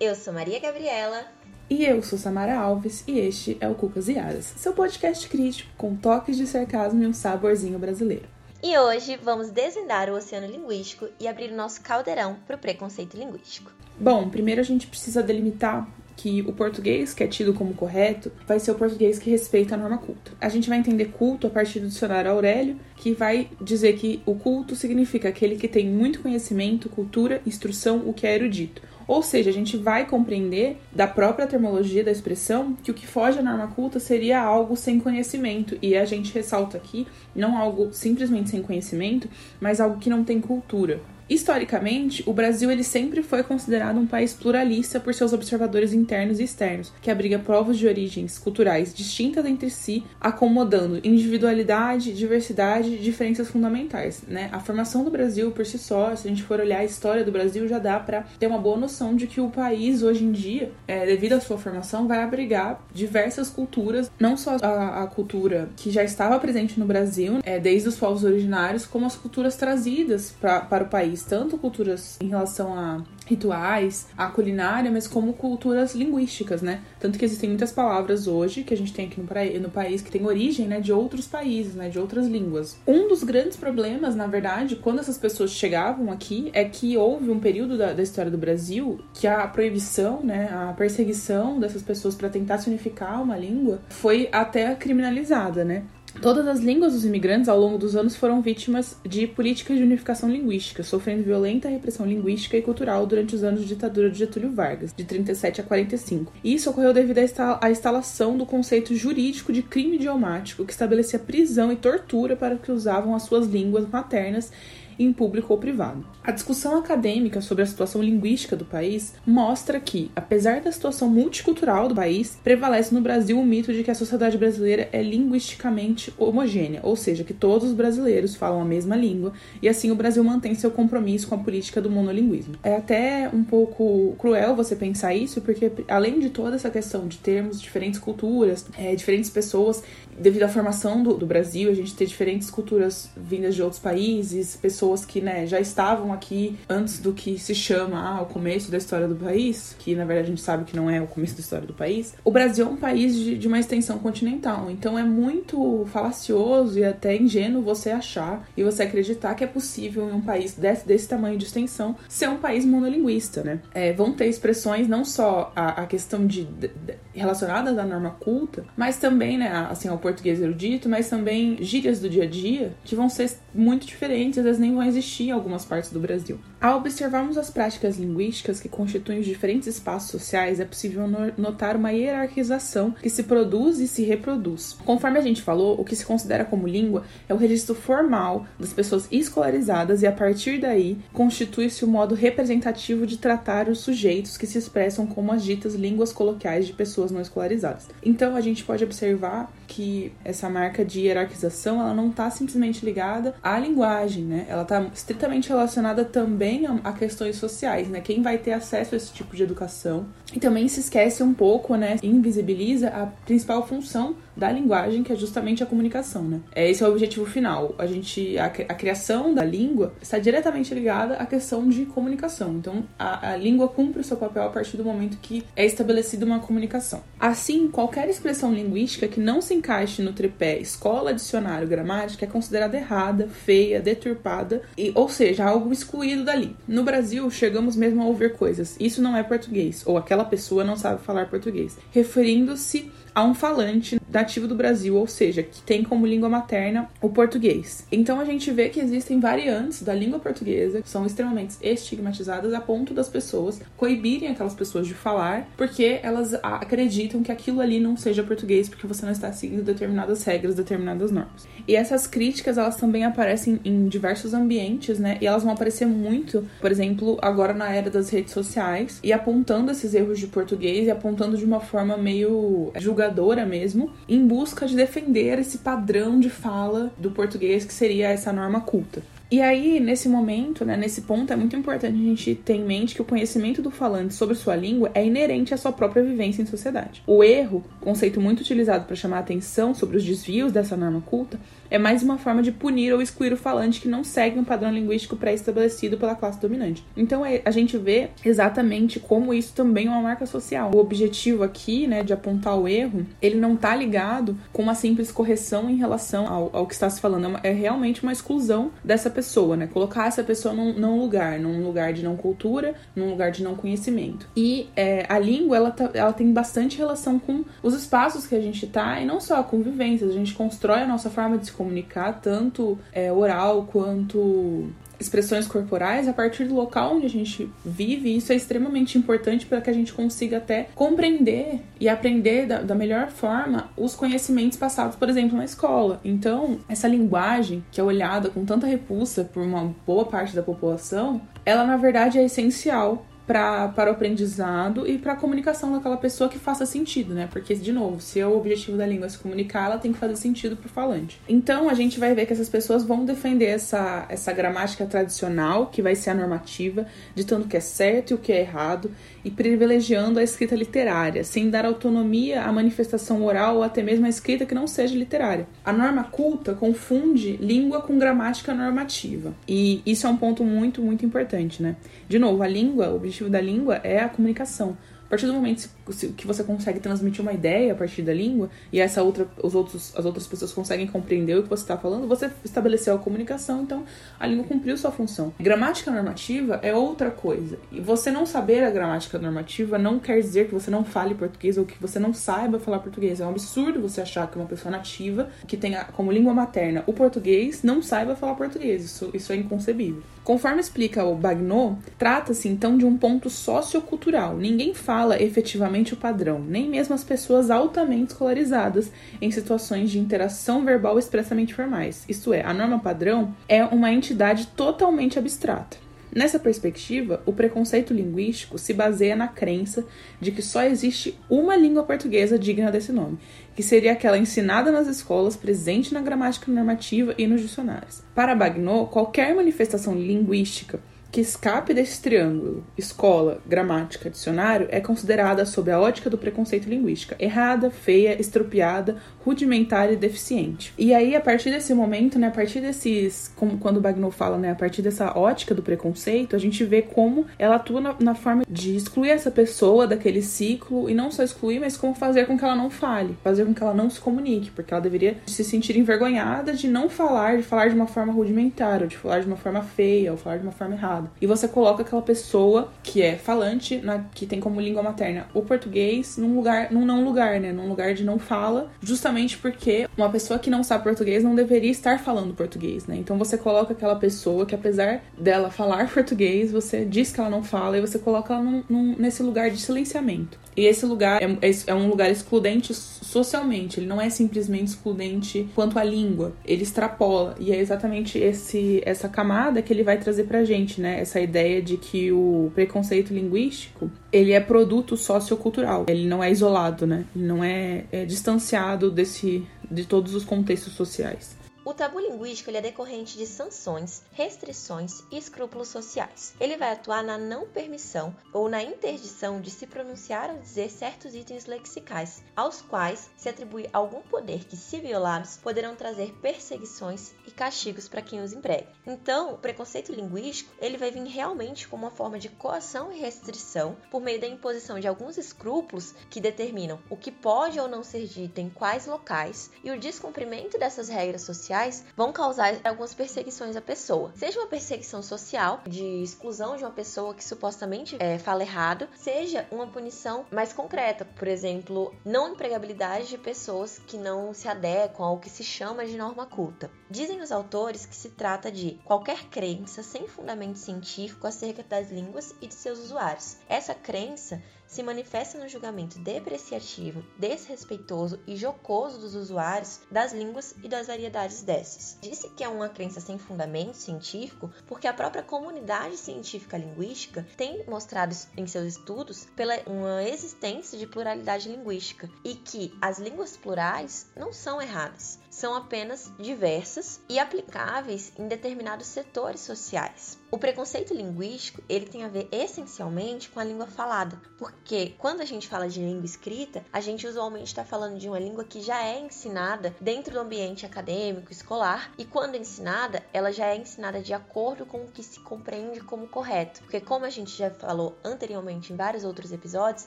Eu sou Maria Gabriela. E eu sou Samara Alves e este é o Cucas e Aras, seu podcast crítico com toques de sarcasmo e um saborzinho brasileiro. E hoje vamos desvendar o oceano linguístico e abrir o nosso caldeirão para o preconceito linguístico. Bom, primeiro a gente precisa delimitar que o português que é tido como correto vai ser o português que respeita a norma culta. A gente vai entender culto a partir do dicionário Aurélio, que vai dizer que o culto significa aquele que tem muito conhecimento, cultura, instrução, o que é erudito. Ou seja, a gente vai compreender da própria termologia da expressão que o que foge à norma culta seria algo sem conhecimento. E a gente ressalta aqui não algo simplesmente sem conhecimento, mas algo que não tem cultura. Historicamente, o Brasil ele sempre foi considerado um país pluralista por seus observadores internos e externos, que abriga povos de origens culturais distintas entre si, acomodando individualidade, diversidade e diferenças fundamentais. Né? A formação do Brasil por si só, se a gente for olhar a história do Brasil, já dá para ter uma boa noção de que o país hoje em dia, é, devido à sua formação, vai abrigar diversas culturas, não só a, a cultura que já estava presente no Brasil, é, desde os povos originários, como as culturas trazidas pra, para o país tanto culturas em relação a rituais, a culinária, mas como culturas linguísticas, né? Tanto que existem muitas palavras hoje que a gente tem aqui no, no país que tem origem, né, de outros países, né, de outras línguas. Um dos grandes problemas, na verdade, quando essas pessoas chegavam aqui, é que houve um período da, da história do Brasil que a proibição, né, a perseguição dessas pessoas para tentar se unificar uma língua foi até criminalizada, né? Todas as línguas dos imigrantes ao longo dos anos foram vítimas de políticas de unificação linguística, sofrendo violenta repressão linguística e cultural durante os anos de ditadura de Getúlio Vargas, de 37 a 45. E isso ocorreu devido à instalação do conceito jurídico de crime idiomático, que estabelecia prisão e tortura para que usavam as suas línguas maternas em público ou privado. A discussão acadêmica sobre a situação linguística do país mostra que, apesar da situação multicultural do país, prevalece no Brasil o mito de que a sociedade brasileira é linguisticamente homogênea, ou seja, que todos os brasileiros falam a mesma língua e assim o Brasil mantém seu compromisso com a política do monolinguismo. É até um pouco cruel você pensar isso, porque além de toda essa questão de termos diferentes culturas, é, diferentes pessoas, devido à formação do, do Brasil, a gente ter diferentes culturas vindas de outros países, pessoas que né, já estavam aqui antes do que se chama ah, o começo da história do país, que na verdade a gente sabe que não é o começo da história do país. O Brasil é um país de, de uma extensão continental, então é muito falacioso e até ingênuo você achar e você acreditar que é possível em um país desse, desse tamanho de extensão ser um país monolinguista, né? É, vão ter expressões não só a, a questão de, de, relacionadas à norma culta, mas também, né, assim, ao português erudito, mas também gírias do dia a dia que vão ser muito diferentes, às vezes nem vão existir em algumas partes do Brasil. Ao observarmos as práticas linguísticas que constituem os diferentes espaços sociais, é possível notar uma hierarquização que se produz e se reproduz. Conforme a gente falou, o que se considera como língua é o registro formal das pessoas escolarizadas e a partir daí constitui-se o modo representativo de tratar os sujeitos que se expressam como as ditas línguas coloquiais de pessoas não escolarizadas. Então a gente pode observar que essa marca de hierarquização ela não está simplesmente ligada à linguagem, né? Ela está estritamente relacionada também a, questões sociais, né? Quem vai ter acesso a esse tipo de educação. E também se esquece um pouco, né? Invisibiliza a principal função da linguagem, que é justamente a comunicação, né? É, esse é o objetivo final. A gente, a, a criação da língua está diretamente ligada à questão de comunicação. Então, a, a língua cumpre o seu papel a partir do momento que é estabelecida uma comunicação. Assim, qualquer expressão linguística que não se encaixe no tripé escola, dicionário, gramática é considerada errada, feia, deturpada, e, ou seja, algo excluído dali. No Brasil, chegamos mesmo a ouvir coisas. Isso não é português, ou aquela pessoa não sabe falar português, referindo-se a um falante nativo do Brasil, ou seja, que tem como língua materna o português. Então a gente vê que existem variantes da língua portuguesa que são extremamente estigmatizadas a ponto das pessoas coibirem aquelas pessoas de falar porque elas acreditam que aquilo ali não seja português porque você não está seguindo determinadas regras, determinadas normas. E essas críticas elas também aparecem em diversos ambientes, né? E elas vão aparecer muito, por exemplo, agora na era das redes sociais e apontando esses erros de português e apontando de uma forma meio julgadora mesmo, em busca de defender esse padrão de fala do português que seria essa norma culta. E aí, nesse momento, né, nesse ponto, é muito importante a gente ter em mente que o conhecimento do falante sobre sua língua é inerente à sua própria vivência em sociedade. O erro, conceito muito utilizado para chamar a atenção sobre os desvios dessa norma culta, é mais uma forma de punir ou excluir o falante que não segue um padrão linguístico pré-estabelecido pela classe dominante. Então é, a gente vê exatamente como isso também é uma marca social. O objetivo aqui, né, de apontar o erro, ele não está ligado com uma simples correção em relação ao, ao que está se falando. É, é, realmente uma exclusão dessa pessoa, né? Colocar essa pessoa num, num, lugar, num lugar de não cultura, num lugar de não conhecimento. E é, a língua, ela, tá, ela tem bastante relação com os espaços que a gente está e não só a convivência. A gente constrói a nossa forma de se comunicar, tanto é, oral quanto expressões corporais a partir do local onde a gente vive. Isso é extremamente importante para que a gente consiga até compreender e aprender da, da, melhor forma os conhecimentos passados, por exemplo, na escola. Então, essa linguagem que é olhada com tanta repulsa por uma boa parte da população, ela na verdade é essencial pra, para o aprendizado e para a comunicação daquela pessoa que faça sentido, né? Porque, de novo, se é o objetivo da língua se comunicar, ela tem que fazer sentido para o falante. Então, a gente vai ver que essas pessoas vão defender essa, essa gramática tradicional, que vai ser a normativa, ditando o que é certo e o que é errado, e privilegiando a escrita literária, sem dar autonomia à manifestação oral ou até mesmo à escrita que não seja literária. A norma culta confunde língua com gramática normativa. E isso é um ponto muito, muito importante, né? De novo, a língua, o objetivo da língua é a comunicação. A partir do momento que você consegue transmitir uma ideia a partir da língua e essa outra, os outros, as outras pessoas conseguem compreender o que você está falando, você estabeleceu a comunicação, então a língua cumpriu sua função. Gramática normativa é outra coisa. E você não saber a gramática normativa não quer dizer que você não fale português ou que você não saiba falar português. É um absurdo você achar que uma pessoa nativa, que tenha como língua materna o português, não saiba falar português. Isso, isso é inconcebível. Conforme explica o Bagnot, trata-se então de um ponto sociocultural. Ninguém fala efetivamente o padrão, nem mesmo as pessoas altamente escolarizadas em situações de interação verbal expressamente formais. Isto é, a norma padrão é uma entidade totalmente abstrata. Nessa perspectiva, o preconceito linguístico se baseia na crença de que só existe uma língua portuguesa digna desse nome, que seria aquela ensinada nas escolas, presente na gramática normativa e nos dicionários. Para Bagnot, qualquer manifestação linguística que escape desse triângulo escola, gramática, dicionário é considerada sob a ótica do preconceito linguística, errada, feia, estropiada, rudimentar e deficiente. E aí a partir desse momento, né, a partir desses, como quando o Bagnot fala, né, a partir dessa ótica do preconceito, a gente vê como ela atua na, na forma de excluir essa pessoa daquele ciclo e não só excluir, mas como fazer com que ela não fale, fazer com que ela não se comunique, porque ela deveria se sentir envergonhada de não falar, de falar de uma forma rudimentar, ou de falar de uma forma feia, ou falar de uma forma errada. E você coloca aquela pessoa que é falante, na, que tem como língua materna o português, num lugar, num não lugar, né? Num lugar de não fala, justamente porque uma pessoa que não sabe português não deveria estar falando português, né? Então você coloca aquela pessoa que, apesar dela falar português, você diz que ela não fala e você coloca ela num, num, nesse lugar de silenciamento. E esse lugar é, é, um lugar excludente socialmente, ele não é simplesmente excludente quanto à língua, ele extrapola. E é exatamente esse, essa camada que ele vai trazer pra gente, né? Essa ideia de que o preconceito linguístico ele é produto sociocultural, ele não é isolado, né? Ele não é, é distanciado desse, de todos os contextos sociais. O tabu linguístico é decorrente de sanções, restrições e escrúpulos sociais. Ele vai atuar na não permissão ou na interdição de se pronunciar ou dizer certos itens lexicais, aos quais se atribui algum poder que, se violados, poderão trazer perseguições e castigos para quem os emprega. Então, o preconceito linguístico ele vai vir realmente como uma forma de coação e restrição por meio da imposição de alguns escrúpulos que determinam o que pode ou não ser dito em quais locais e o descumprimento dessas regras sociais sociais vão causar algumas perseguições à pessoa. Seja uma perseguição social, de exclusão de uma pessoa que supostamente é, fala errado, seja uma punição mais concreta, por exemplo, não empregabilidade de pessoas que não se adequam ao que se chama de norma culta. Dizem os autores que se trata de qualquer crença sem fundamento científico acerca das línguas e de seus usuários. Essa crença se manifesta no julgamento depreciativo, desrespeitoso e jocoso dos usuários das línguas e das variedades dessas. Disse que é uma crença sem fundamento científico porque a própria comunidade científica linguística tem mostrado em seus estudos pela uma existência de pluralidade linguística e que as línguas plurais não são erradas, são apenas diversas e aplicáveis em determinados setores sociais. O preconceito linguístico, ele tem a ver essencialmente com a língua falada, porque quando a gente fala de língua escrita, a gente usualmente está falando de uma língua que já é ensinada dentro do ambiente acadêmico, escolar, e quando ensinada, ela já é ensinada de acordo com o que se compreende como correto. Porque como a gente já falou anteriormente em vários outros episódios,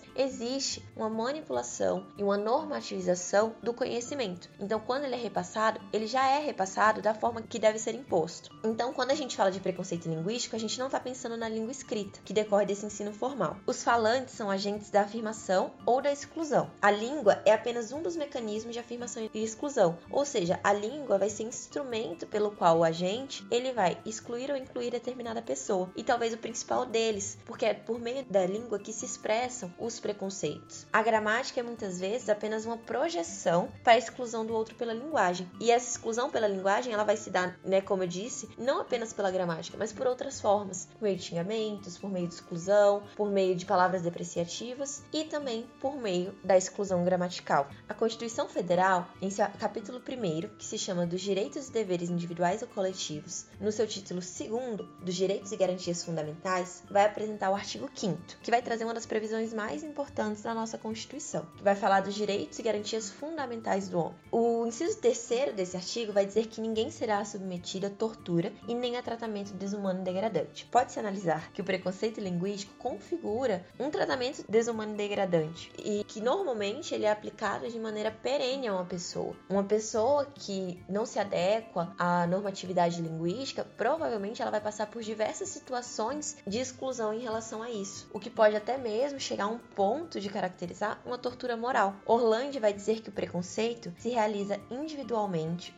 existe uma manipulação e uma normativização do conhecimento. Então, quando ele é repassado, ele já é repassado da forma que deve ser imposto. Então, quando a gente fala de preconceito linguístico, a gente não está pensando na língua escrita, que decorre desse ensino formal. Os falantes são agentes da afirmação ou da exclusão. A língua é apenas um dos mecanismos de afirmação e exclusão, ou seja, a língua vai ser instrumento pelo qual o agente ele vai excluir ou incluir determinada pessoa, e talvez o principal deles, porque é por meio da língua que se expressam os preconceitos. A gramática é muitas vezes apenas uma projeção para a exclusão do outro pela linguagem, e essa exclusão pela linguagem ela vai se dar, né, como eu disse, não apenas pela gramática, mas por outras formas, por meio de xingamentos, por meio de exclusão, por meio de palavras depreciativas e também por meio da exclusão gramatical. A Constituição Federal, em seu capítulo 1, que se chama dos Direitos e Deveres Individuais ou Coletivos, no seu título 2, dos Direitos e Garantias Fundamentais, vai apresentar o artigo 5, que vai trazer uma das previsões mais importantes da nossa Constituição, que vai falar dos direitos e garantias fundamentais do homem. O inciso terceiro desse artigo vai dizer que ninguém será submetido a tortura e nem a tratamento desumano degradante. Pode-se analisar que o preconceito linguístico configura um tratamento desumano e degradante e que normalmente ele é aplicado de maneira perene a uma pessoa. Uma pessoa que não se adequa à normatividade linguística, provavelmente ela vai passar por diversas situações de exclusão em relação a isso, o que pode até mesmo chegar a um ponto de caracterizar uma tortura moral. Orlando vai dizer que o preconceito se realiza individualmente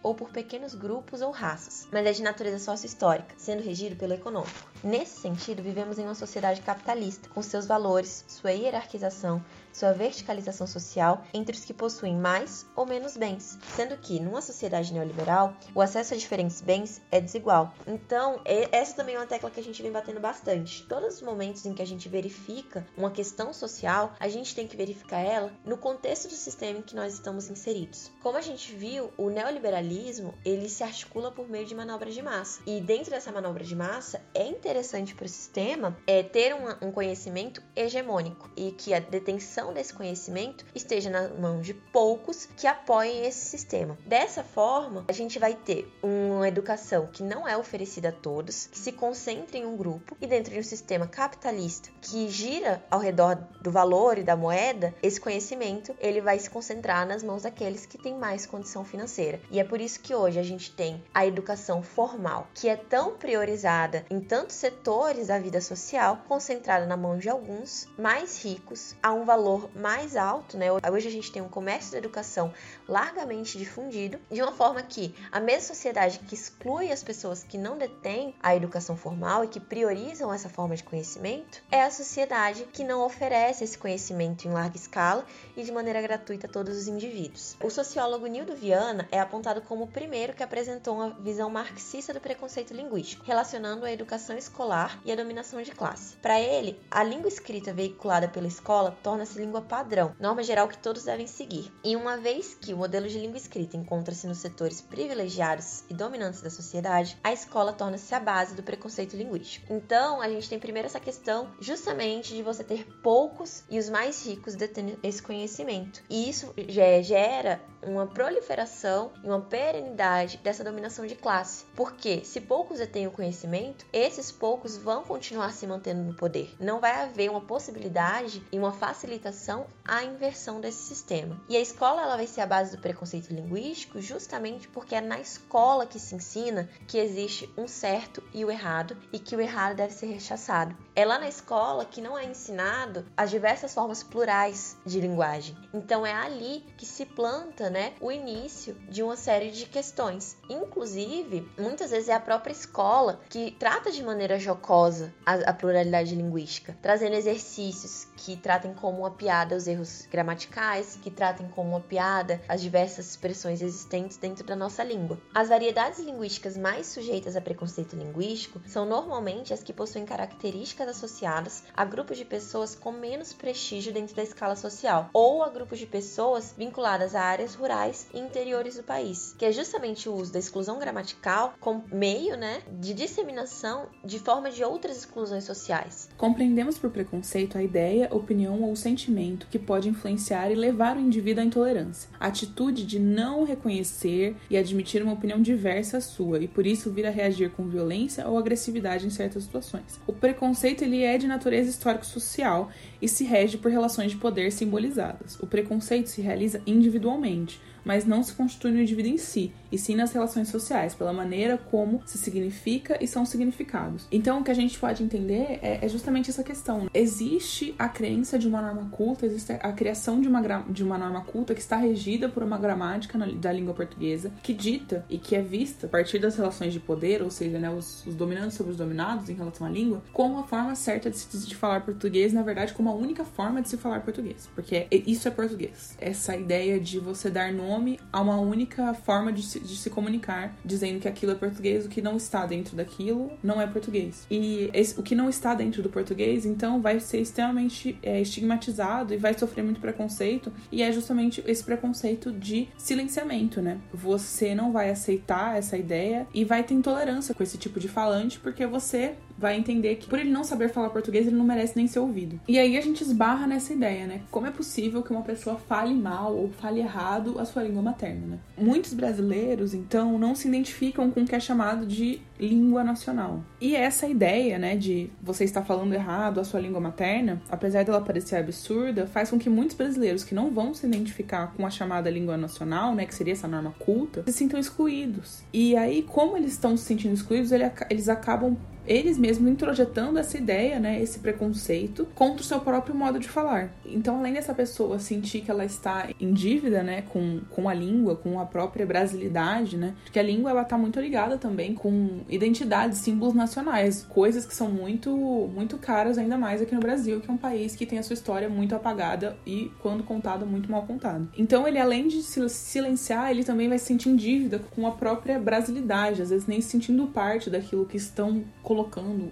ou por pequenos grupos ou raças, mas é de natureza sócio-histórica, sendo regido pelo econômico. Nesse sentido, vivemos em uma sociedade capitalista, com seus valores, sua hierarquização, sua verticalização social entre os que possuem mais ou menos bens, sendo que, numa sociedade neoliberal, o acesso a diferentes bens é desigual. Então, essa também é uma tecla que a gente vem batendo bastante. Todos os momentos em que a gente verifica uma questão social, a gente tem que verificar ela no contexto do sistema em que nós estamos inseridos. Como a gente viu, o neoliberalismo ele se articula por meio de manobras de massa. E dentro dessa manobra de massa, é interessante para o sistema é ter um, um conhecimento hegemônico e que a detenção desse conhecimento esteja na mão de poucos que apoiem esse sistema. Dessa forma, a gente vai ter uma educação que não é oferecida a todos, que se concentra em um grupo e dentro de um sistema capitalista que gira ao redor do valor e da moeda, esse conhecimento ele vai se concentrar nas mãos daqueles que têm mais condição financeira. E é por isso que hoje a gente tem a educação formal, que é tão priorizada em tantos setores da vida social, concentrada na mão de alguns mais ricos a um valor valor mais alto, né? Hoje a gente tem um comércio da educação largamente difundido, de uma forma que a mesma sociedade que exclui as pessoas que não detêm a educação formal e que priorizam essa forma de conhecimento, é a sociedade que não oferece esse conhecimento em larga escala e de maneira gratuita a todos os indivíduos. O sociólogo Nildo Viana é apontado como o primeiro que apresentou uma visão marxista do preconceito linguístico, relacionando a educação escolar e a dominação de classe. Para ele, a língua escrita veiculada pela escola torna-se língua padrão, norma geral que todos devem seguir. E uma vez que o modelo de língua escrita encontra-se nos setores privilegiados e dominantes da sociedade, a escola torna-se a base do preconceito linguístico. Então, a gente tem primeiro essa questão justamente de você ter poucos e os mais ricos detendo esse conhecimento. E isso gera uma proliferação e uma perenidade dessa dominação de classe. Porque se poucos detêm o conhecimento, esses poucos vão continuar se mantendo no poder. Não vai haver uma possibilidade e uma facilitação à inversão desse sistema. E a escola ela vai ser a base do preconceito linguístico justamente porque é na escola que se ensina que existe um certo e o errado e que o errado deve ser rechaçado. É lá na escola que não é ensinado as diversas formas plurais de linguagem. Então é ali que se planta, né, o início de uma série de questões. Inclusive, muitas vezes é a própria escola que trata de maneira jocosa a, a pluralidade linguística, trazendo exercícios que tratem como uma piada os erros gramaticais, que tratem como uma piada as diversas expressões existentes dentro da nossa língua. As variedades linguísticas mais sujeitas a preconceito linguístico são normalmente as que possuem características associadas a grupos de pessoas com menos prestígio dentro da escala social ou a grupos de pessoas vinculadas a áreas rurais e interiores do país, que é justamente o uso da exclusão gramatical como meio, né, de disseminação de forma de outras exclusões sociais. Compreendemos por preconceito a ideia, opinião ou sentimento que pode influenciar e levar o indivíduo à intolerância, atitude de não reconhecer e admitir uma opinião diversa à sua e por isso vir a reagir com violência ou agressividade em certas situações. O preconceito ele é de natureza histórico-social e se rege por relações de poder simbolizadas. O preconceito se realiza individualmente, mas não se constitui no indivíduo em si, e sim nas relações sociais, pela maneira como se significa e são significados. Então, o que a gente pode entender é, é justamente essa questão. Existe a crença de uma norma culta, existe a criação de uma, de uma norma culta que está regida por uma gramática da língua portuguesa, que dita e que é vista a partir das relações de poder, ou seja, né, os, os dominantes sobre os dominados em relação à língua, como a forma certa de, se, de falar português, na verdade, como a única forma de se falar português. Porque isso é português. Essa ideia de você dar nome nome a uma única forma de se, de se comunicar, dizendo que aquilo é português, o que não está dentro daquilo não é português. E esse, o que não está dentro do português, então, vai ser extremamente é, estigmatizado e vai sofrer muito preconceito, e é justamente esse preconceito de silenciamento, né? Você não vai aceitar essa ideia e vai ter intolerância com esse tipo de falante, porque você vai entender que por ele não saber falar português, ele não merece nem ser ouvido. E aí a gente esbarra nessa ideia, né? Como é possível que uma pessoa fale mal ou fale errado a sua língua materna, né? Muitos brasileiros, então, não se identificam com o que é chamado de língua nacional. E essa ideia, né, de você estar falando errado a sua língua materna, apesar dela parecer absurda, faz com que muitos brasileiros que não vão se identificar com a chamada língua nacional, né, que seria essa norma culta, se sintam excluídos. E aí, como eles estão se sentindo excluídos, eles acabam eles mesmos introjetando essa ideia, né, esse preconceito contra o seu próprio modo de falar. Então, além dessa pessoa sentir que ela está em dívida, né, com, com a língua, com a própria brasilidade, né, porque a língua ela tá muito ligada também com identidades, símbolos nacionais, coisas que são muito muito caras ainda mais aqui no Brasil, que é um país que tem a sua história muito apagada e quando contada muito mal contada. Então, ele além de silenciar, ele também vai se sentir em dívida com a própria brasilidade, às vezes nem se sentindo parte daquilo que estão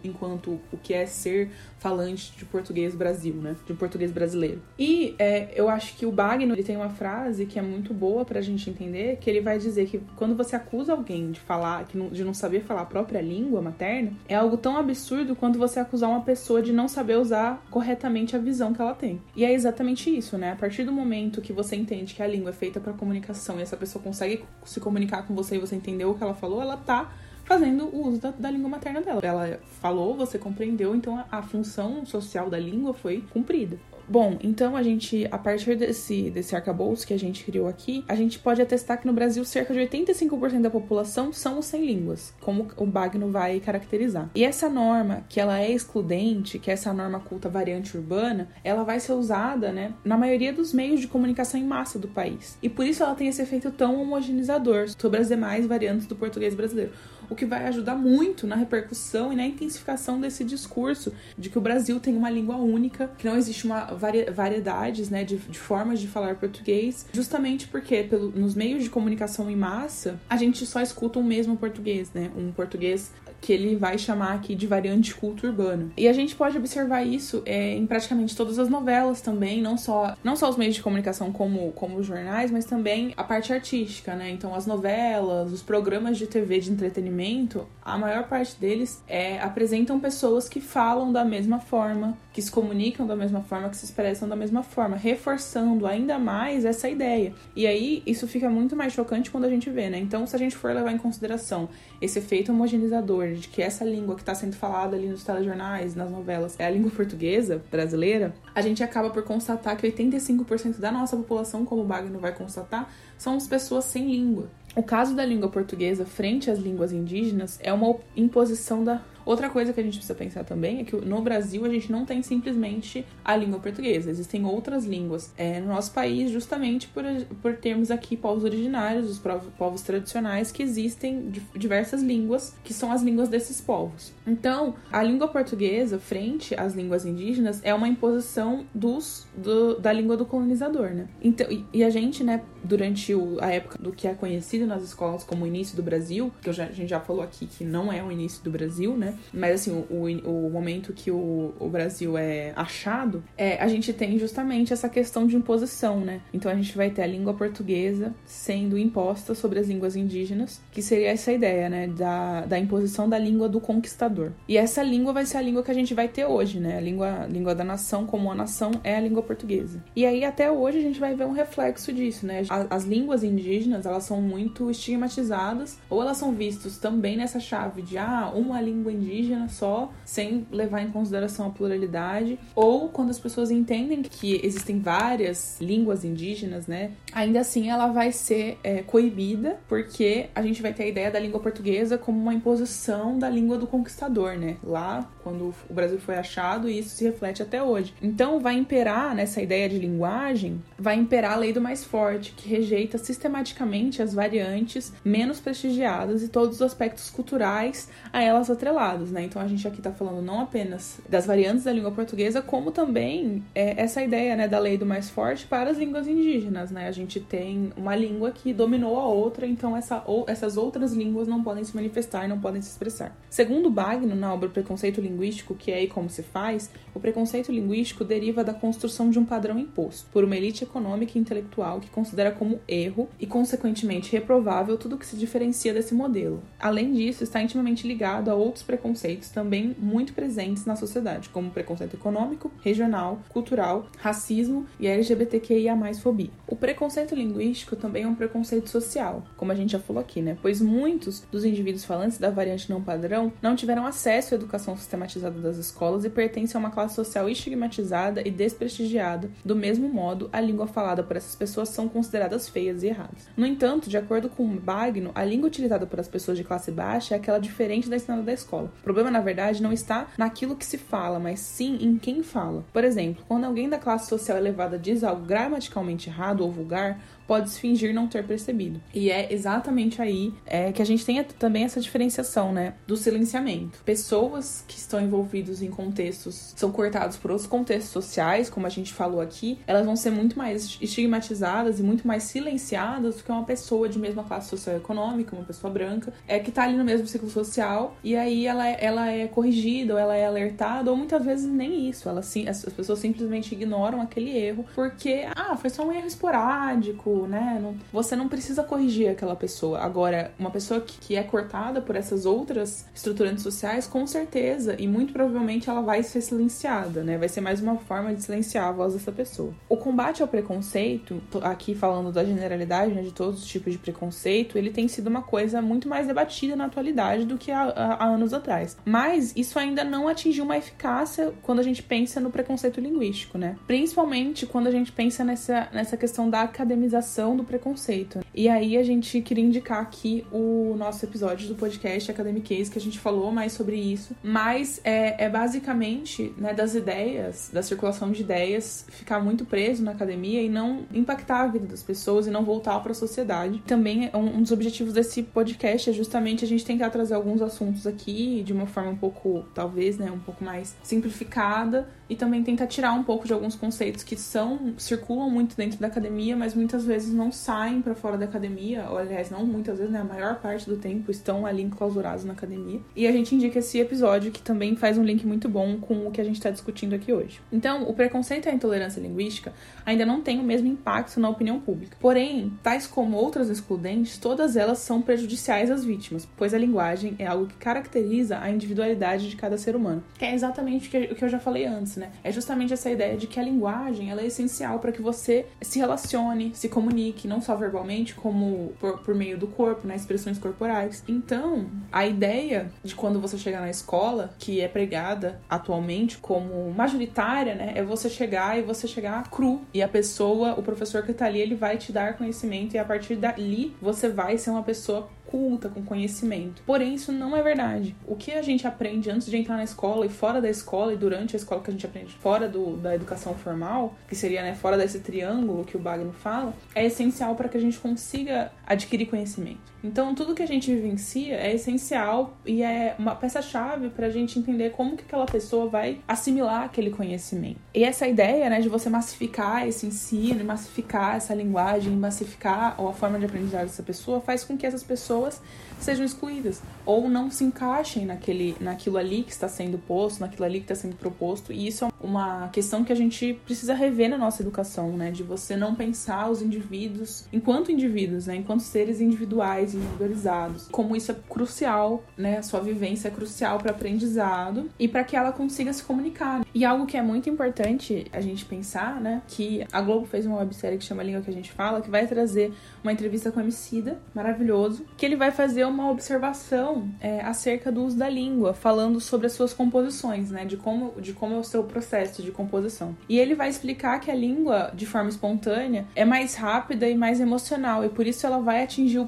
enquanto o que é ser falante de português Brasil, né? De português brasileiro. E é, eu acho que o Bagno ele tem uma frase que é muito boa pra gente entender, que ele vai dizer que quando você acusa alguém de falar, de não saber falar a própria língua materna, é algo tão absurdo quanto você acusar uma pessoa de não saber usar corretamente a visão que ela tem. E é exatamente isso, né? A partir do momento que você entende que a língua é feita para comunicação e essa pessoa consegue se comunicar com você e você entendeu o que ela falou, ela tá fazendo o uso da, da, língua materna dela. Ela falou, você compreendeu, então a, a função social da língua foi cumprida. Bom, então a gente, a partir desse, desse arcabouço que a gente criou aqui, a gente pode atestar que no Brasil cerca de 85% da população são os sem línguas, como o Bagno vai caracterizar. E essa norma, que ela é excludente, que é essa norma culta variante urbana, ela vai ser usada, né, na maioria dos meios de comunicação em massa do país. E por isso ela tem esse efeito tão homogeneizador sobre as demais variantes do português brasileiro o que vai ajudar muito na repercussão e na intensificação desse discurso de que o Brasil tem uma língua única, que não existe uma vari variedades né, de, de, formas de falar português, justamente porque pelo, nos meios de comunicação em massa a gente só escuta o mesmo português, né? Um português que ele vai chamar aqui de variante culto urbano. E a gente pode observar isso é, em praticamente todas as novelas também, não só, não só os meios de comunicação como, como os jornais, mas também a parte artística, né? Então as novelas, os programas de TV de entretenimento, a maior parte deles é, apresentam pessoas que falam da mesma forma, que se comunicam da mesma forma, que se expressam da mesma forma, reforçando ainda mais essa ideia. E aí isso fica muito mais chocante quando a gente vê, né? Então, se a gente for levar em consideração esse efeito homogeneizador de que essa língua que está sendo falada ali nos telejornais, nas novelas, é a língua portuguesa brasileira, a gente acaba por constatar que 85% da nossa população, como o Bagno vai constatar, são as pessoas sem língua. O caso da língua portuguesa frente às línguas indígenas é uma imposição da Outra coisa que a gente precisa pensar também é que no Brasil a gente não tem simplesmente a língua portuguesa, existem outras línguas é, no nosso país, justamente por, por termos aqui povos originários, os povos tradicionais, que existem diversas línguas, que são as línguas desses povos. Então, a língua portuguesa, frente às línguas indígenas, é uma imposição dos, do, da língua do colonizador, né? Então, e, e a gente, né, durante o, a época do que é conhecido nas escolas como o início do Brasil, que já, a gente já falou aqui que não é o início do Brasil, né? Mas assim, o, o, momento que o, o Brasil é achado, é, a gente tem justamente essa questão de imposição, né? Então a gente vai ter a língua portuguesa sendo imposta sobre as línguas indígenas, que seria essa ideia, né? Da, da imposição da língua do conquistador. E essa língua vai ser a língua que a gente vai ter hoje, né? A língua, língua da nação como a nação é a língua portuguesa. E aí até hoje a gente vai ver um reflexo disso, né? as línguas indígenas, elas são muito estigmatizadas, ou elas são vistas também nessa chave de, ah, uma língua indígena só, sem levar em consideração a pluralidade, ou quando as pessoas entendem que existem várias línguas indígenas, né, ainda assim ela vai ser é, coibida, porque a gente vai ter a ideia da língua portuguesa como uma imposição da língua do conquistador, né, lá quando o Brasil foi achado, e isso se reflete até hoje. Então vai imperar nessa ideia de linguagem, vai imperar a lei do mais forte, que rejeita sistematicamente as variantes menos prestigiadas e todos os aspectos culturais a elas atrelados, né? Então a gente aqui está falando não apenas das variantes da língua portuguesa, como também é, essa ideia, né, da lei do mais forte para as línguas indígenas, né? A gente tem uma língua que dominou a outra, então essa, ou, essas outras línguas não podem se manifestar, não podem se expressar. Segundo Bagno, na obra Preconceito Linguístico, que é e como se faz, o preconceito linguístico deriva da construção de um padrão imposto por uma elite econômica e intelectual que considera como erro e, consequentemente, reprovável tudo que se diferencia desse modelo. Além disso, está intimamente ligado a outros preconceitos também muito presentes na sociedade, como preconceito econômico, regional, cultural, racismo e LGBTQIA+-fobia. O preconceito linguístico também é um preconceito social, como a gente já falou aqui, né? Pois muitos dos indivíduos falantes da variante não padrão não tiveram acesso à educação sistematizada das escolas e pertencem a uma classe social estigmatizada e desprestigiada. Do mesmo modo, a língua falada por essas pessoas são consideradas feias e erradas. No entanto, de acordo com Bagno, a língua utilizada por as pessoas de classe baixa é aquela diferente da ensinada da escola. O problema, na verdade, não está naquilo que se fala, mas sim em quem fala. Por exemplo, quando alguém da classe social elevada diz algo gramaticalmente errado ou vulgar, pode fingir não ter percebido. E é exatamente aí é, que a gente tem também essa diferenciação, né, do silenciamento. Pessoas que estão envolvidas em contextos, são cortados por outros contextos sociais, como a gente falou aqui, elas vão ser muito mais estigmatizadas e muito mais silenciadas do que uma pessoa de mesma classe socioeconômica, uma pessoa branca, é que tá ali no mesmo ciclo social e aí ela, é, ela é corrigida ou ela é alertada, ou muitas vezes nem isso. Ela, as pessoas simplesmente ignoram aquele erro porque, ah, foi só um erro esporádico, né? Não, você não precisa corrigir aquela pessoa. Agora, uma pessoa que, que é cortada por essas outras estruturantes sociais, com certeza, e muito provavelmente ela vai ser silenciada, né? Vai ser mais uma forma de silenciar a voz dessa pessoa. O combate ao preconceito, aqui falando da generalidade, né, de todos os tipos de preconceito, ele tem sido uma coisa muito mais debatida na atualidade do que há, há, anos atrás. Mas isso ainda não atingiu uma eficácia quando a gente pensa no preconceito linguístico, né? Principalmente quando a gente pensa nessa, nessa questão da academização do preconceito. E aí a gente queria indicar aqui o nosso episódio do podcast Academic Case, que a gente falou mais sobre isso. Mas é, é basicamente né, das ideias, da circulação de ideias, ficar muito preso na academia e não impactar a vida das pessoas e não voltar para a sociedade. Também um, um dos objetivos desse podcast é justamente a gente tentar trazer alguns assuntos aqui de uma forma um pouco, talvez, né, um pouco mais simplificada e também tentar tirar um pouco de alguns conceitos que são circulam muito dentro da academia, mas muitas vezes não saem para fora da academia, ou aliás, não muitas vezes, né, a maior parte do tempo estão ali enclausurados na academia. E a gente indica esse episódio que também faz um link muito bom com o que a gente está discutindo aqui hoje. Então, o preconceito e a intolerância linguística ainda não têm o mesmo impacto na opinião pública. Porém, tais como outras excludentes, todas elas são prejudiciais às vítimas, pois a linguagem é algo que caracteriza a individualidade de cada ser humano. Que é exatamente o que eu já falei antes, né? É justamente essa ideia de que a linguagem ela é essencial para que você se relacione, se comunique comunique, não só verbalmente, como por, por meio do corpo, né? Expressões corporais. Então, a ideia de quando você chegar na escola, que é pregada atualmente como majoritária, né? É você chegar e você chegar cru. E a pessoa, o professor que tá ali, ele vai te dar conhecimento e a partir dali você vai ser uma pessoa culta, com conhecimento. Porém, isso não é verdade. O que a gente aprende antes de entrar na escola e fora da escola e durante a escola que a gente aprende fora do, da educação formal, que seria né, fora desse triângulo que o Bagno fala, é essencial para que a gente consiga adquirir conhecimento. Então, tudo que a gente vivencia é essencial e é uma peça-chave para a gente entender como que aquela pessoa vai assimilar aquele conhecimento. E essa ideia, né, de você massificar esse ensino, massificar essa linguagem, massificar a forma de aprendizagem dessa pessoa, faz com que essas pessoas sejam excluídas ou não se encaixem naquele, naquilo ali que está sendo posto, naquilo ali que está sendo proposto. E isso é uma questão que a gente precisa rever na nossa educação, né? De você não pensar os indivíduos enquanto indivíduos, né? Enquanto seres individuais, individualizados. Como isso é crucial, né? A sua vivência é crucial para aprendizado e para que ela consiga se comunicar. E algo que é muito importante a gente pensar, né? Que a Globo fez uma websérie que chama Língua que a gente fala, que vai trazer uma entrevista com o Emicida, maravilhoso, que ele vai fazer uma observação é, acerca do uso da língua, falando sobre as suas composições, né? De como, de como é o seu processo de composição. E ele vai explicar que a língua, de forma espontânea, é mais rápida e mais emocional, e por isso ela vai atingir o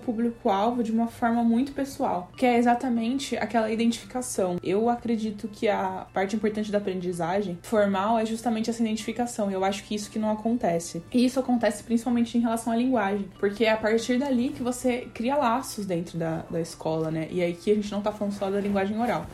público-alvo de uma forma muito pessoal, que é exatamente aquela identificação. Eu acredito que a parte importante da aprendizagem formal é justamente essa identificação, eu acho que isso que não acontece. E isso acontece principalmente em relação à linguagem, porque é a partir dali que você cria laços dentro da, da escola, né? E aí que a gente não tá falando só da linguagem oral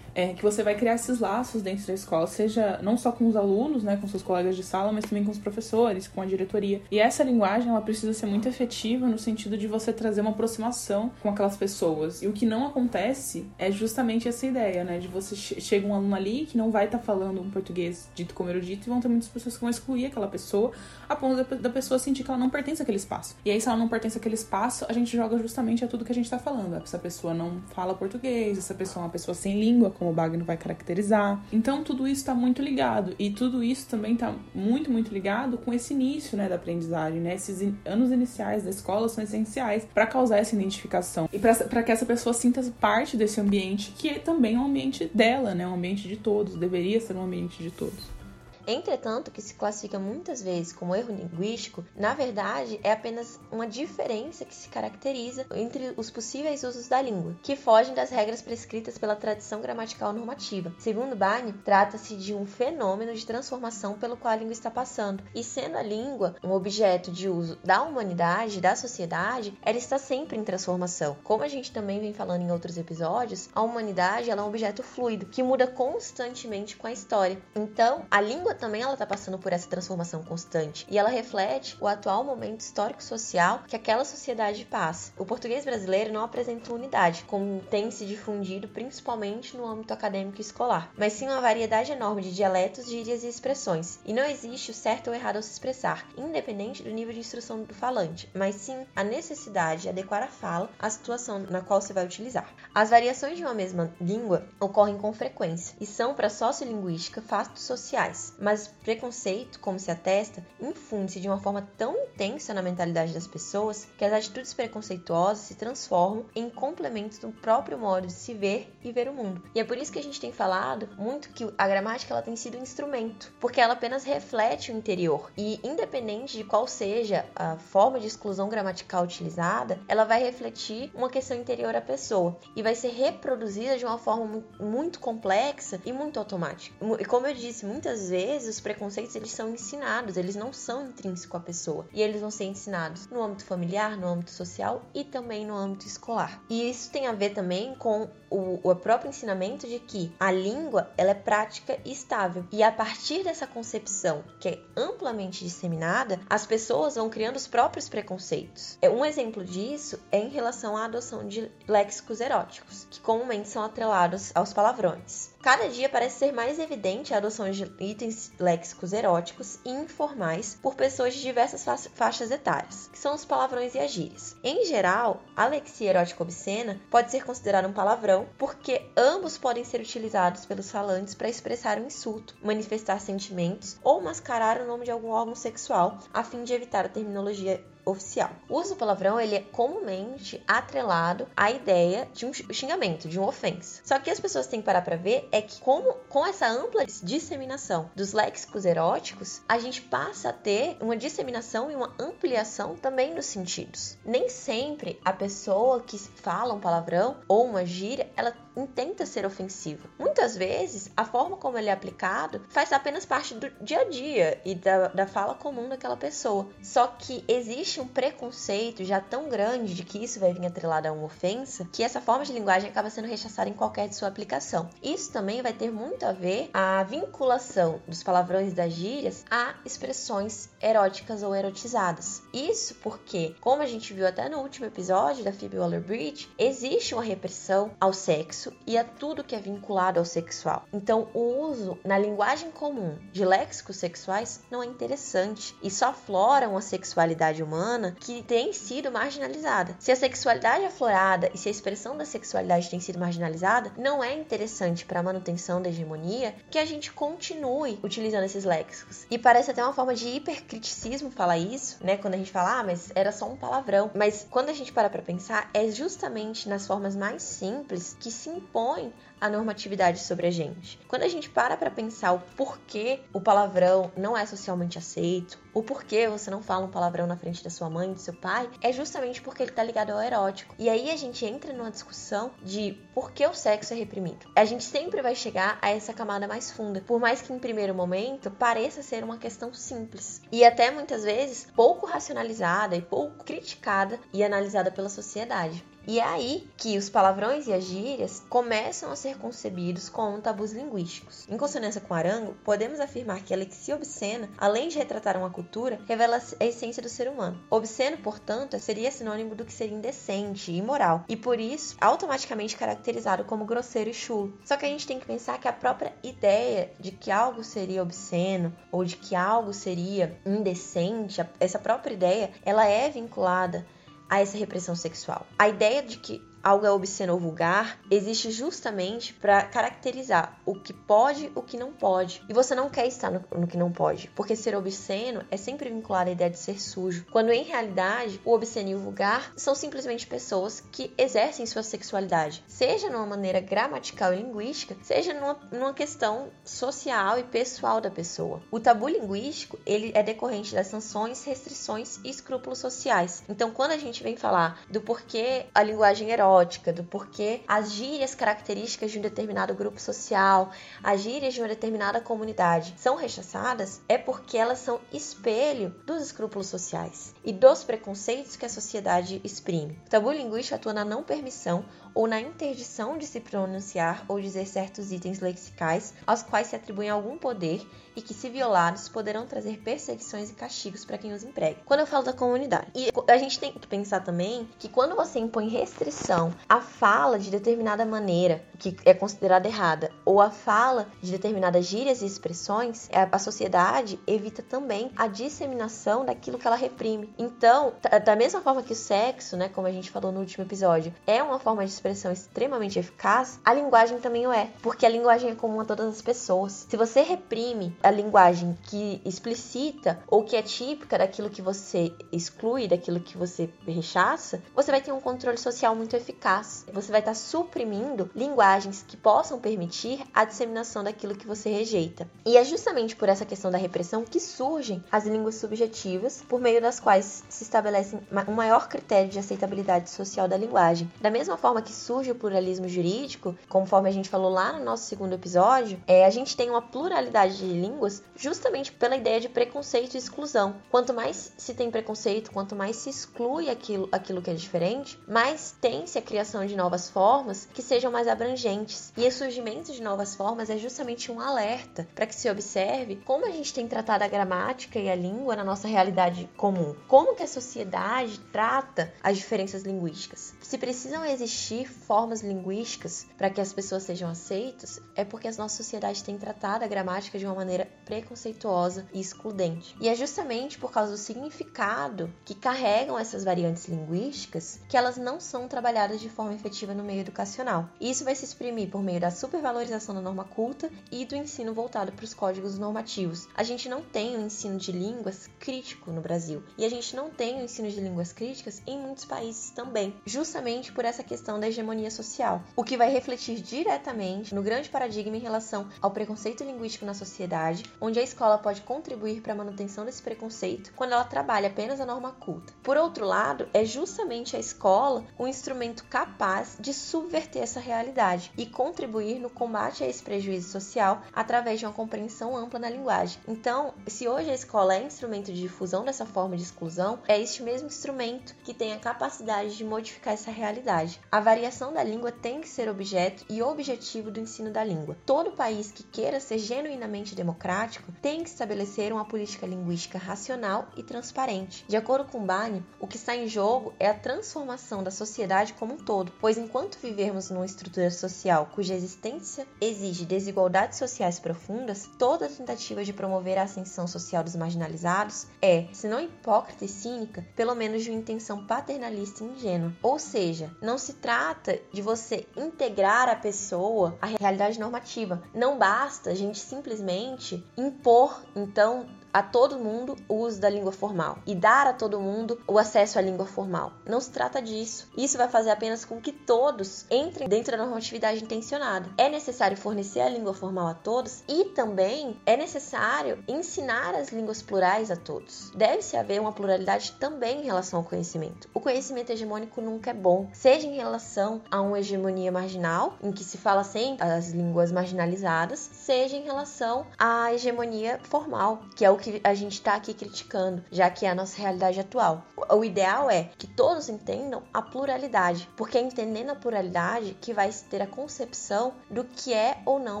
é, que você vai criar esses laços dentro da escola, seja não só com os alunos, né, com seus colegas de sala, mas também com os professores, com a diretoria. E essa linguagem, ela precisa ser muito efetiva no sentido de você trazer uma aproximação com aquelas pessoas. E o que não acontece é justamente essa ideia, né, de você che chega um aluno ali que não vai estar tá falando um português dito como erudito e vão ter muitas pessoas que vão excluir aquela pessoa a ponto da, da pessoa sentir que ela não pertence àquele espaço. E aí, se ela não pertence àquele espaço, a gente joga justamente a tudo que a gente está falando. Essa pessoa não fala português, essa pessoa é uma pessoa sem língua, como o Bagno vai caracterizar. Então tudo isso está muito ligado e tudo isso também está muito, muito ligado com esse início né, da aprendizagem. Né? Esses in anos iniciais da escola são essenciais para causar essa identificação e para que essa pessoa sinta parte desse ambiente que é também um ambiente dela, né? um ambiente de todos, deveria ser um ambiente de todos. Entretanto, que se classifica muitas vezes como erro linguístico, na verdade é apenas uma diferença que se caracteriza entre os possíveis usos da língua, que fogem das regras prescritas pela tradição gramatical normativa. Segundo Barney, trata-se de um fenômeno de transformação pelo qual a língua está passando, e sendo a língua um objeto de uso da humanidade, da sociedade, ela está sempre em transformação. Como a gente também vem falando em outros episódios, a humanidade é um objeto fluido que muda constantemente com a história. Então, a língua também ela está passando por essa transformação constante e ela reflete o atual momento histórico-social que aquela sociedade passa. O português brasileiro não apresenta unidade, como tem se difundido principalmente no âmbito acadêmico e escolar, mas sim uma variedade enorme de dialetos, gírias e expressões. E não existe o certo ou errado ao se expressar, independente do nível de instrução do falante, mas sim a necessidade de adequar a fala à situação na qual se vai utilizar. As variações de uma mesma língua ocorrem com frequência e são para a sociolinguística fatos sociais, mas preconceito, como se atesta, infunde-se de uma forma tão intensa na mentalidade das pessoas que as atitudes preconceituosas se transformam em complementos do próprio modo de se ver e ver o mundo. E é por isso que a gente tem falado muito que a gramática ela tem sido um instrumento, porque ela apenas reflete o interior e independente de qual seja a forma de exclusão gramatical utilizada, ela vai refletir uma questão interior à pessoa e vai ser reproduzida de uma forma muito complexa e muito automática. E como eu disse, muitas vezes vezes os preconceitos eles são ensinados, eles não são intrínsecos à pessoa. E eles vão ser ensinados no âmbito familiar, no âmbito social e também no âmbito escolar. E isso tem a ver também com o, o próprio ensinamento de que a língua ela é prática e estável. E a partir dessa concepção que é amplamente disseminada, as pessoas vão criando os próprios preconceitos. É, um exemplo disso é em relação à adoção de léxicos eróticos, que comumente são atrelados aos palavrões. Cada dia parece ser mais evidente a adoção de itens léxicos eróticos e informais por pessoas de diversas fa faixas etárias, que são os palavrões e as gírias. Em geral, a lexia erótica obscena pode ser considerada um palavrão porque ambos podem ser utilizados pelos falantes para expressar um insulto, manifestar sentimentos ou mascarar o nome de algum órgão sexual a fim de evitar a terminologia oficial. O uso do palavrão ele é comumente atrelado à ideia de um xingamento, de uma ofensa. Só que as pessoas têm que parar para ver é que como com essa ampla disseminação dos léxicos eróticos, a gente passa a ter uma disseminação e uma ampliação também nos sentidos. Nem sempre a pessoa que fala um palavrão ou uma gíria, ela intenta ser ofensivo. Muitas vezes, a forma como ele é aplicado faz apenas parte do dia a dia e da, da fala comum daquela pessoa. Só que existe um preconceito já tão grande de que isso vai vir atrelado a uma ofensa que essa forma de linguagem acaba sendo rechaçada em qualquer de sua aplicação. Isso também vai ter muito a ver a vinculação dos palavrões das gírias a expressões eróticas ou erotizadas. Isso porque, como a gente viu até no último episódio da Phoebe Waller-Bridge, existe uma repressão ao sexo sexo e a tudo que é vinculado ao sexual. Então, o uso na linguagem comum de léxicos sexuais não é interessante e só aflora uma sexualidade humana que tem sido marginalizada. Se a sexualidade é aflorada e se a expressão da sexualidade tem sido marginalizada, não é interessante para a manutenção da hegemonia que a gente continue utilizando esses léxicos. E parece até uma forma de hipercriticismo falar isso, né? Quando a gente fala, ah, mas era só um palavrão. Mas quando a gente para para pensar, é justamente nas formas mais simples que se impõe a normatividade sobre a gente. Quando a gente para para pensar o porquê o palavrão não é socialmente aceito, o porquê você não fala um palavrão na frente da sua mãe, do seu pai, é justamente porque ele tá ligado ao erótico. E aí a gente entra numa discussão de por que o sexo é reprimido. A gente sempre vai chegar a essa camada mais funda, por mais que em primeiro momento pareça ser uma questão simples e até muitas vezes pouco racionalizada e pouco criticada e analisada pela sociedade. E é aí que os palavrões e as gírias começam a ser concebidos como tabus linguísticos. Em consonância com Arango, podemos afirmar que a lexia obscena, além de retratar uma cultura, revela a essência do ser humano. Obsceno, portanto, seria sinônimo do que seria indecente imoral, e por isso automaticamente caracterizado como grosseiro e chulo. Só que a gente tem que pensar que a própria ideia de que algo seria obsceno ou de que algo seria indecente, essa própria ideia, ela é vinculada a essa repressão sexual. A ideia de que algo é obsceno ou vulgar, existe justamente para caracterizar o que pode, o que não pode. E você não quer estar no, no, que não pode, porque ser obsceno é sempre vinculado à ideia de ser sujo, quando em realidade o obsceno e o vulgar são simplesmente pessoas que exercem sua sexualidade, seja numa maneira gramatical e linguística, seja numa, numa questão social e pessoal da pessoa. O tabu linguístico ele é decorrente das sanções, restrições e escrúpulos sociais. Então, quando a gente vem falar do porquê a linguagem erótica erótica, do porquê as gírias características de um determinado grupo social, as gírias de uma determinada comunidade são rechaçadas, é porque elas são espelho dos escrúpulos sociais e dos preconceitos que a sociedade exprime. O tabu linguístico atua na não permissão ou na interdição de se pronunciar ou dizer certos itens lexicais aos quais se atribui algum poder e que, se violados, poderão trazer perseguições e castigos para quem os emprega. Quando eu falo da comunidade, e a gente tem que pensar também que quando você impõe restrição à fala de determinada maneira, que é considerada errada, ou a fala de determinadas gírias e expressões, é, a sociedade evita também a disseminação daquilo que ela reprime. Então, da mesma forma que o sexo, né, como a gente falou no último episódio, é uma forma de expressão extremamente eficaz, a linguagem também o é, porque a linguagem é comum a todas as pessoas. Se você reprime a linguagem que explicita ou que é típica daquilo que você exclui, daquilo que você rechaça, você vai ter um controle social muito eficaz. Você vai estar suprimindo linguagens que possam permitir a disseminação daquilo que você rejeita. E é justamente por essa questão da repressão que surgem as línguas subjetivas, por meio das quais se estabelece um maior critério de aceitabilidade social da linguagem. Da mesma forma que que surge o pluralismo jurídico, conforme a gente falou lá no nosso segundo episódio, é, a gente tem uma pluralidade de línguas justamente pela ideia de preconceito e exclusão. Quanto mais se tem preconceito, quanto mais se exclui aquilo, aquilo que é diferente, mais tem-se a criação de novas formas que sejam mais abrangentes. E o surgimento de novas formas é justamente um alerta para que se observe como a gente tem tratado a gramática e a língua na nossa realidade comum. Como que a sociedade trata as diferenças linguísticas. Se precisam existir formas linguísticas para que as pessoas sejam aceitas, é porque a nossa sociedade tem tratado a gramática de uma maneira preconceituosa e excludente. E é justamente por causa do significado que carregam essas variantes linguísticas que elas não são trabalhadas de forma efetiva no meio educacional. Isso vai se exprimir por meio da supervalorização da norma culta e do ensino voltado para os códigos normativos. A gente não tem o ensino de línguas crítico no Brasil e a gente não tem o ensino de línguas críticas em muitos países também, justamente por essa questão da hegemonia social, o que vai refletir diretamente no grande paradigma em relação ao preconceito linguístico na sociedade, onde a escola pode contribuir para a manutenção desse preconceito quando ela trabalha apenas a norma culta. Por outro lado, é justamente a escola um instrumento capaz de subverter essa realidade e contribuir no combate a esse prejuízo social através de uma compreensão ampla na linguagem. Então, se hoje a escola é instrumento de difusão dessa forma de exclusão, é este mesmo instrumento que tem a capacidade de modificar essa realidade. A variação da língua tem que ser objeto e objetivo do ensino da língua. Todo país que queira ser genuinamente democrático tem que estabelecer uma política linguística racional e transparente. De acordo com Barney, o que está em jogo é a transformação da sociedade como um todo, pois enquanto vivermos numa estrutura social cuja existência exige desigualdades sociais profundas, toda tentativa de promover a ascensão social dos marginalizados é, se não hipócrita e cínica, pelo menos de uma intenção paternalista e ingênua. Ou seja, não se trata de você integrar a pessoa à realidade normativa. Não basta a gente simplesmente impor, então, a todo mundo o uso da língua formal e dar a todo mundo o acesso à língua formal. Não se trata disso. Isso vai fazer apenas com que todos entrem dentro da normatividade intencionada. É necessário fornecer a língua formal a todos e também é necessário ensinar as línguas plurais a todos. Deve-se haver uma pluralidade também em relação ao conhecimento. O conhecimento hegemônico nunca é bom, seja em relação a uma hegemonia marginal, em que se fala sempre as línguas marginalizadas, seja em relação à hegemonia formal, que é o que a gente está aqui criticando, já que é a nossa realidade atual. O ideal é que todos entendam a pluralidade, porque é entendendo a pluralidade que vai ter a concepção do que é ou não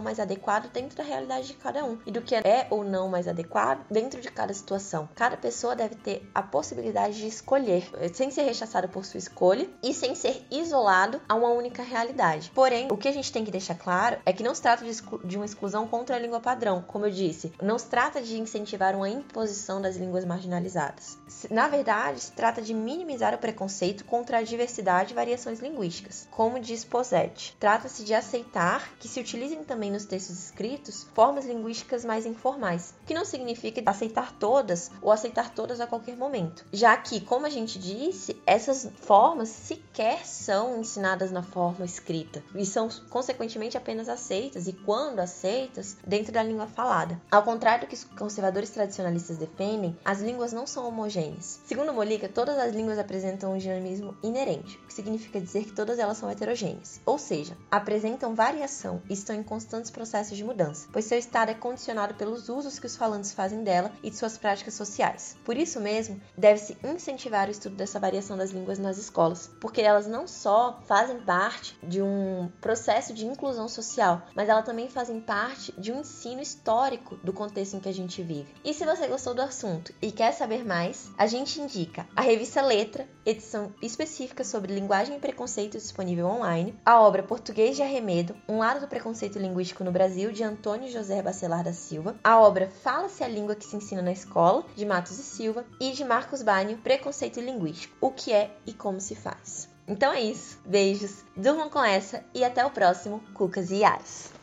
mais adequado dentro da realidade de cada um e do que é ou não mais adequado dentro de cada situação. Cada pessoa deve ter a possibilidade de escolher, sem ser rechaçado por sua escolha e sem ser isolado a uma única realidade. Porém, o que a gente tem que deixar claro é que não se trata de, de uma exclusão contra a língua padrão, como eu disse, não se trata de incentivar uma imposição das línguas marginalizadas. Na verdade, se trata de minimizar o preconceito contra a diversidade e variações linguísticas. Como diz Posetti, trata-se de aceitar que se utilizem também nos textos escritos formas linguísticas mais informais, que não significa aceitar todas ou aceitar todas a qualquer momento, já que, como a gente disse, essas formas sequer são ensinadas na forma escrita e são consequentemente apenas aceitas e quando aceitas dentro da língua falada. Ao contrário do que os conservadores tradicionalistas defendem, as línguas não são homogêneas. Segundo Molica, todas as línguas apresentam um dinamismo inerente, o que significa dizer que todas elas são heterogêneas, ou seja, apresentam variação e estão em constantes processos de mudança, pois seu estado é condicionado pelos usos que os falantes fazem dela e de suas práticas sociais. Por isso mesmo, deve-se incentivar o estudo dessa variação das línguas nas escolas, porque elas não só fazem parte de um processo de inclusão social, mas elas também fazem parte de um ensino histórico do contexto em que a gente vive. E se você gostou do assunto e quer saber mais, a gente indica a revista Letra, edição específica sobre linguagem e preconceito disponível online, a obra Português de Arremedo, Um lado do preconceito linguístico no Brasil, de Antônio José Bacelar da Silva, a obra Fala-se a língua que se ensina na escola, de Matos e Silva, e de Marcos Bânio, Preconceito linguístico, o que é e como se faz. Então é isso. Beijos, durmam com essa e até o próximo Cucas e Iás.